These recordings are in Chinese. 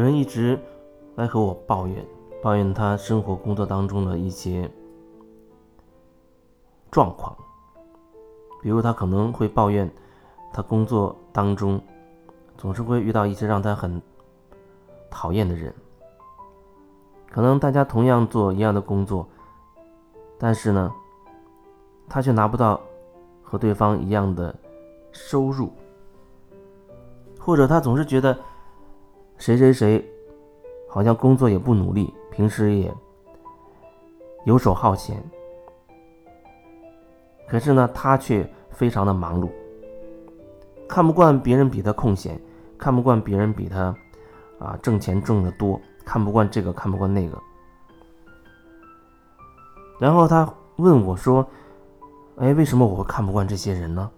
有人一直来和我抱怨，抱怨他生活工作当中的一些状况，比如他可能会抱怨他工作当中总是会遇到一些让他很讨厌的人，可能大家同样做一样的工作，但是呢，他却拿不到和对方一样的收入，或者他总是觉得。谁谁谁，好像工作也不努力，平时也游手好闲。可是呢，他却非常的忙碌，看不惯别人比他空闲，看不惯别人比他啊挣钱挣得多，看不惯这个，看不惯那个。然后他问我说：“哎，为什么我会看不惯这些人呢？”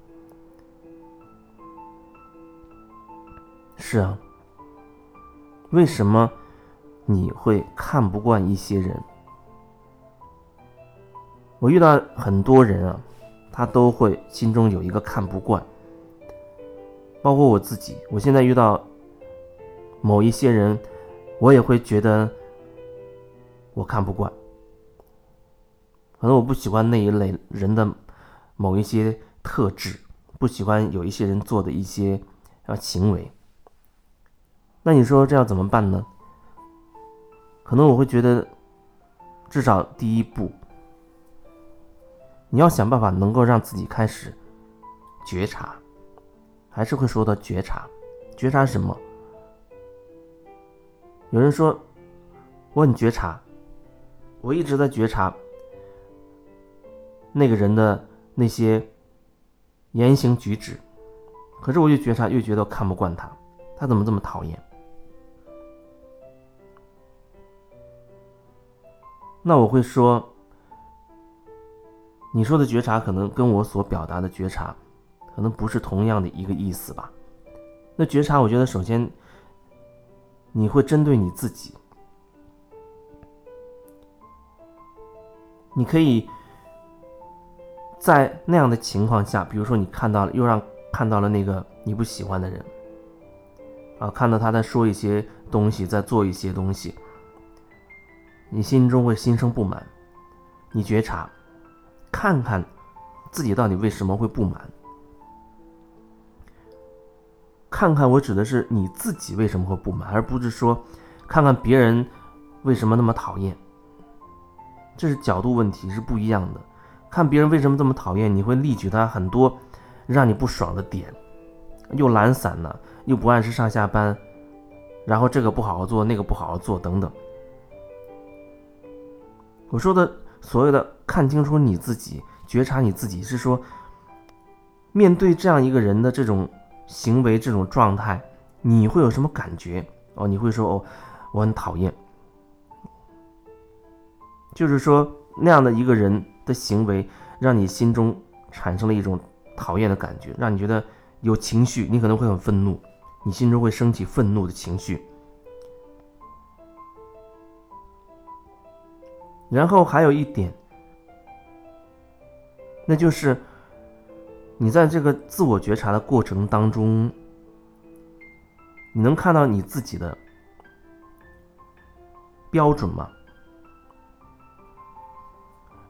是啊。为什么你会看不惯一些人？我遇到很多人啊，他都会心中有一个看不惯，包括我自己。我现在遇到某一些人，我也会觉得我看不惯。可能我不喜欢那一类人的某一些特质，不喜欢有一些人做的一些啊行为。那你说这要怎么办呢？可能我会觉得，至少第一步，你要想办法能够让自己开始觉察，还是会说到觉察，觉察什么？有人说我很觉察，我一直在觉察那个人的那些言行举止，可是我越觉察越觉得看不惯他，他怎么这么讨厌？那我会说，你说的觉察可能跟我所表达的觉察，可能不是同样的一个意思吧？那觉察，我觉得首先你会针对你自己，你可以在那样的情况下，比如说你看到了，又让看到了那个你不喜欢的人，啊，看到他在说一些东西，在做一些东西。你心中会心生不满，你觉察，看看自己到底为什么会不满，看看我指的是你自己为什么会不满，而不是说看看别人为什么那么讨厌。这是角度问题，是不一样的。看别人为什么这么讨厌，你会例举他很多让你不爽的点，又懒散了，又不按时上下班，然后这个不好好做，那个不好好做，等等。我说的所谓的看清楚你自己、觉察你自己，是说面对这样一个人的这种行为、这种状态，你会有什么感觉？哦，你会说哦，我很讨厌。就是说那样的一个人的行为，让你心中产生了一种讨厌的感觉，让你觉得有情绪，你可能会很愤怒，你心中会升起愤怒的情绪。然后还有一点，那就是你在这个自我觉察的过程当中，你能看到你自己的标准吗？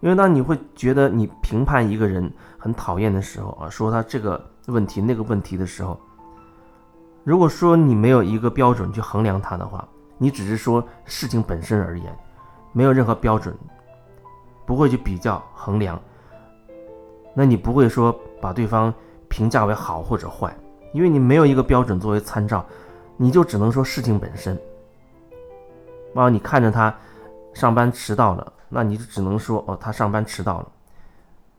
因为当你会觉得你评判一个人很讨厌的时候啊，说他这个问题那个问题的时候，如果说你没有一个标准去衡量他的话，你只是说事情本身而言。没有任何标准，不会去比较衡量，那你不会说把对方评价为好或者坏，因为你没有一个标准作为参照，你就只能说事情本身。啊，你看着他上班迟到了，那你就只能说哦，他上班迟到了，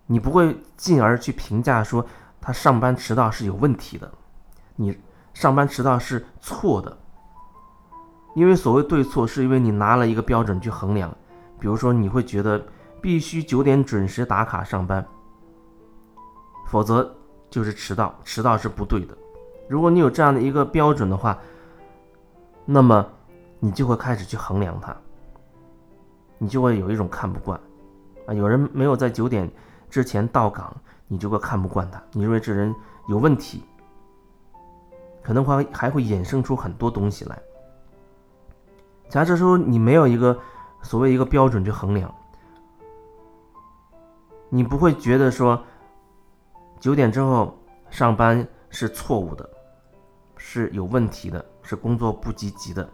你不会进而去评价说他上班迟到是有问题的，你上班迟到是错的。因为所谓对错，是因为你拿了一个标准去衡量，比如说你会觉得必须九点准时打卡上班，否则就是迟到，迟到是不对的。如果你有这样的一个标准的话，那么你就会开始去衡量它，你就会有一种看不惯啊。有人没有在九点之前到岗，你就会看不惯他，你认为这人有问题，可能会还会衍生出很多东西来。假设说你没有一个所谓一个标准去衡量，你不会觉得说九点之后上班是错误的，是有问题的，是工作不积极的。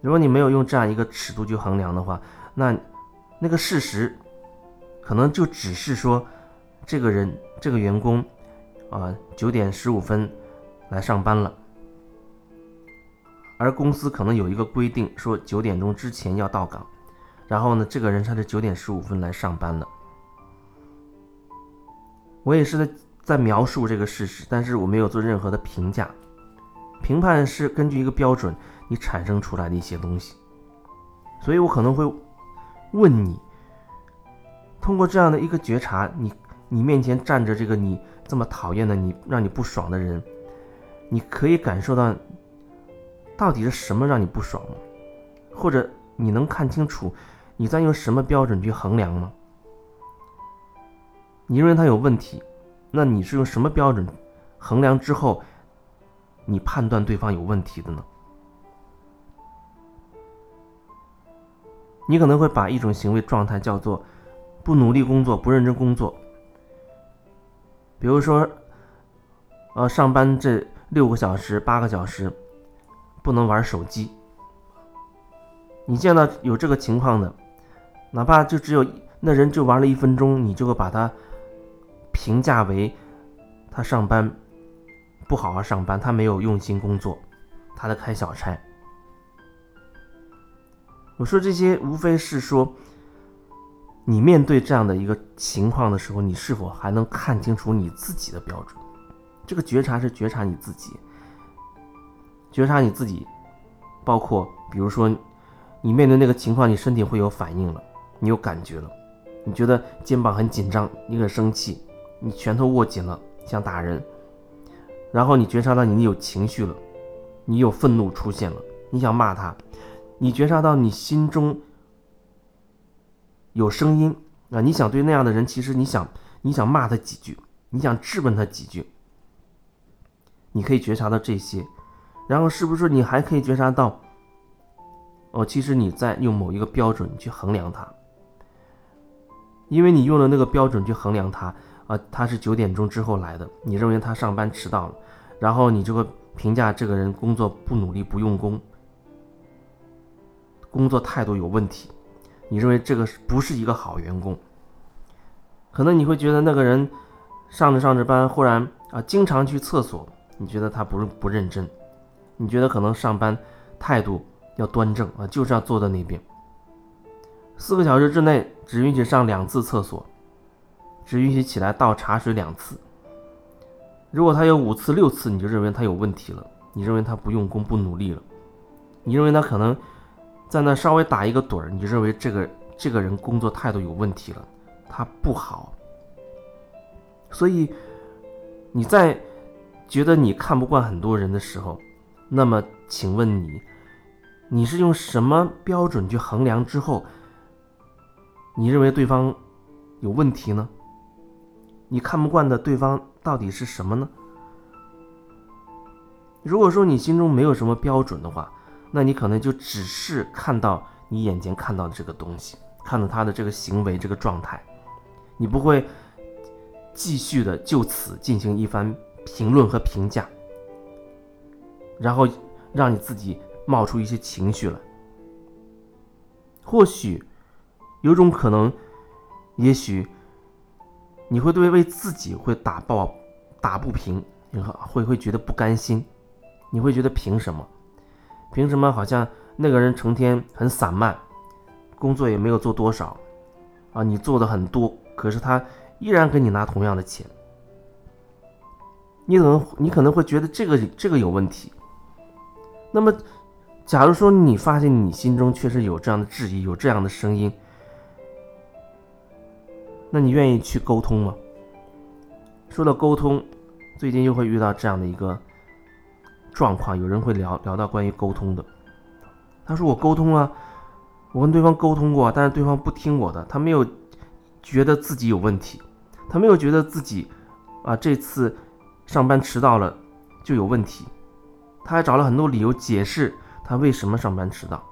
如果你没有用这样一个尺度去衡量的话，那那个事实可能就只是说，这个人这个员工啊九点十五分来上班了。而公司可能有一个规定，说九点钟之前要到岗，然后呢，这个人他是九点十五分来上班了。我也是在在描述这个事实，但是我没有做任何的评价，评判是根据一个标准你产生出来的一些东西，所以我可能会问你，通过这样的一个觉察，你你面前站着这个你这么讨厌的你让你不爽的人，你可以感受到。到底是什么让你不爽吗？或者你能看清楚你在用什么标准去衡量吗？你认为他有问题，那你是用什么标准衡量之后，你判断对方有问题的呢？你可能会把一种行为状态叫做不努力工作、不认真工作。比如说，呃，上班这六个小时、八个小时。不能玩手机。你见到有这个情况的，哪怕就只有那人就玩了一分钟，你就会把他评价为他上班不好好上班，他没有用心工作，他在开小差。我说这些无非是说，你面对这样的一个情况的时候，你是否还能看清楚你自己的标准？这个觉察是觉察你自己。觉察你自己，包括比如说，你面对那个情况，你身体会有反应了，你有感觉了，你觉得肩膀很紧张，你很生气，你拳头握紧了，想打人，然后你觉察到你有情绪了，你有愤怒出现了，你想骂他，你觉察到你心中有声音啊，你想对那样的人，其实你想你想骂他几句，你想质问他几句，你可以觉察到这些。然后是不是你还可以觉察到，哦，其实你在用某一个标准去衡量他，因为你用了那个标准去衡量他，啊，他是九点钟之后来的，你认为他上班迟到了，然后你就会评价这个人工作不努力、不用功，工作态度有问题，你认为这个不是一个好员工，可能你会觉得那个人上着上着班，忽然啊，经常去厕所，你觉得他不不认真。你觉得可能上班态度要端正啊，就是要坐在那边。四个小时之内只允许上两次厕所，只允许起来倒茶水两次。如果他有五次、六次，你就认为他有问题了，你认为他不用功、不努力了，你认为他可能在那稍微打一个盹儿，你认为这个这个人工作态度有问题了，他不好。所以你在觉得你看不惯很多人的时候。那么，请问你，你是用什么标准去衡量之后，你认为对方有问题呢？你看不惯的对方到底是什么呢？如果说你心中没有什么标准的话，那你可能就只是看到你眼前看到的这个东西，看到他的这个行为、这个状态，你不会继续的就此进行一番评论和评价。然后让你自己冒出一些情绪来，或许有种可能，也许你会对为自己会打抱打不平，会会觉得不甘心，你会觉得凭什么？凭什么好像那个人成天很散漫，工作也没有做多少，啊，你做的很多，可是他依然跟你拿同样的钱，你可能你可能会觉得这个这个有问题。那么，假如说你发现你心中确实有这样的质疑，有这样的声音，那你愿意去沟通吗？说到沟通，最近又会遇到这样的一个状况，有人会聊聊到关于沟通的。他说：“我沟通了，我跟对方沟通过，但是对方不听我的，他没有觉得自己有问题，他没有觉得自己啊这次上班迟到了就有问题。”他还找了很多理由解释他为什么上班迟到？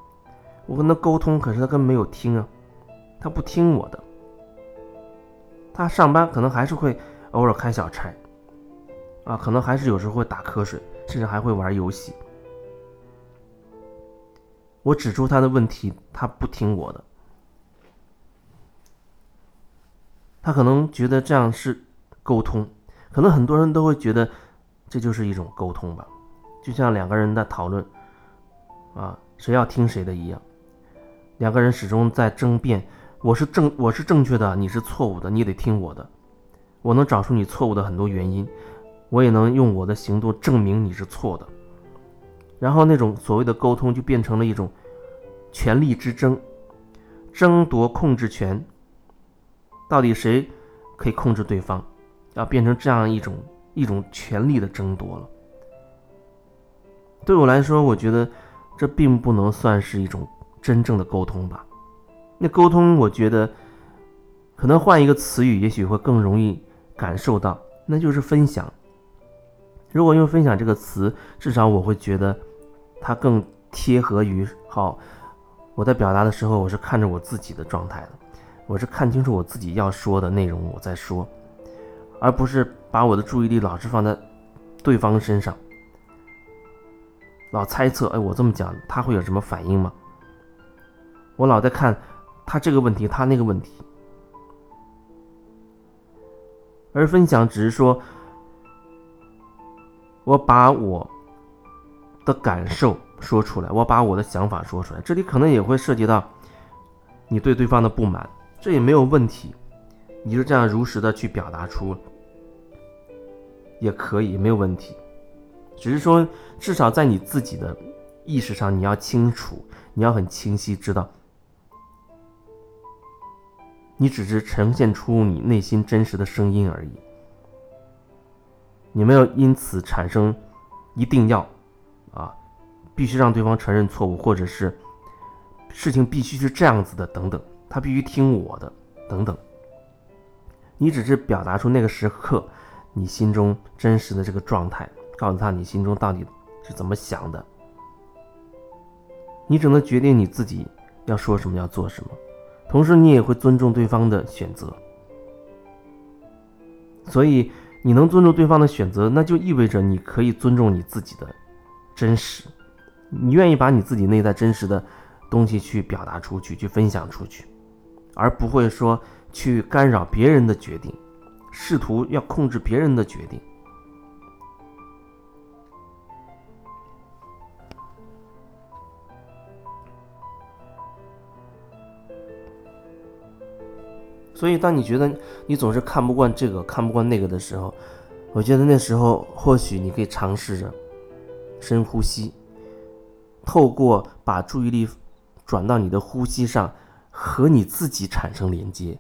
我跟他沟通，可是他根本没有听啊，他不听我的。他上班可能还是会偶尔开小差，啊，可能还是有时候会打瞌睡，甚至还会玩游戏。我指出他的问题，他不听我的。他可能觉得这样是沟通，可能很多人都会觉得这就是一种沟通吧，就像两个人在讨论，啊，谁要听谁的一样，两个人始终在争辩，我是正我是正确的，你是错误的，你得听我的，我能找出你错误的很多原因，我也能用我的行动证明你是错的，然后那种所谓的沟通就变成了一种权力之争，争夺控制权。到底谁可以控制对方？要变成这样一种一种权力的争夺了。对我来说，我觉得这并不能算是一种真正的沟通吧。那沟通，我觉得可能换一个词语，也许会更容易感受到，那就是分享。如果用“分享”这个词，至少我会觉得它更贴合于好。我在表达的时候，我是看着我自己的状态的。我是看清楚我自己要说的内容，我在说，而不是把我的注意力老是放在对方身上，老猜测，哎，我这么讲他会有什么反应吗？我老在看他这个问题，他那个问题，而分享只是说，我把我的感受说出来，我把我的想法说出来，这里可能也会涉及到你对对方的不满。这也没有问题，你就这样如实的去表达出，也可以没有问题。只是说，至少在你自己的意识上，你要清楚，你要很清晰知道，你只是呈现出你内心真实的声音而已。你没有因此产生一定要啊，必须让对方承认错误，或者是事情必须是这样子的等等。他必须听我的，等等。你只是表达出那个时刻你心中真实的这个状态，告诉他你心中到底是怎么想的。你只能决定你自己要说什么，要做什么，同时你也会尊重对方的选择。所以你能尊重对方的选择，那就意味着你可以尊重你自己的真实，你愿意把你自己内在真实的东西去表达出去，去分享出去。而不会说去干扰别人的决定，试图要控制别人的决定。所以，当你觉得你总是看不惯这个、看不惯那个的时候，我觉得那时候或许你可以尝试着深呼吸，透过把注意力转到你的呼吸上。和你自己产生连接，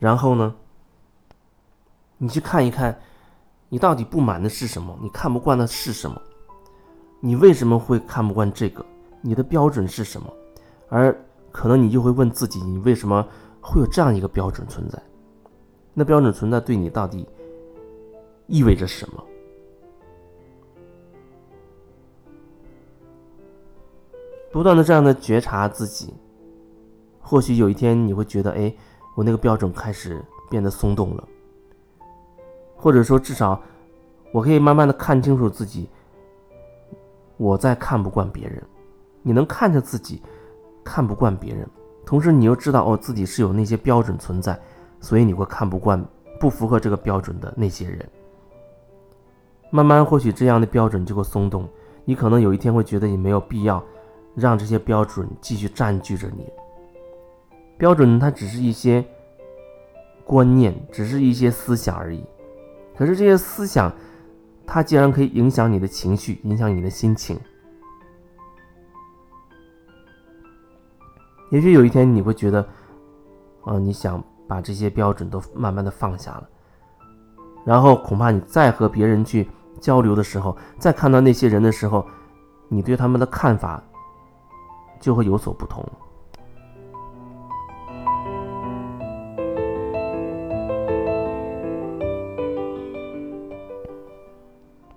然后呢，你去看一看，你到底不满的是什么？你看不惯的是什么？你为什么会看不惯这个？你的标准是什么？而可能你就会问自己，你为什么会有这样一个标准存在？那标准存在对你到底意味着什么？不断的这样的觉察自己。或许有一天你会觉得，哎，我那个标准开始变得松动了，或者说至少我可以慢慢的看清楚自己，我在看不惯别人。你能看着自己看不惯别人，同时你又知道哦自己是有那些标准存在，所以你会看不惯不符合这个标准的那些人。慢慢或许这样的标准就会松动，你可能有一天会觉得你没有必要让这些标准继续占据着你。标准它只是一些观念，只是一些思想而已。可是这些思想，它既然可以影响你的情绪，影响你的心情，也许有一天你会觉得，啊，你想把这些标准都慢慢的放下了，然后恐怕你再和别人去交流的时候，再看到那些人的时候，你对他们的看法就会有所不同。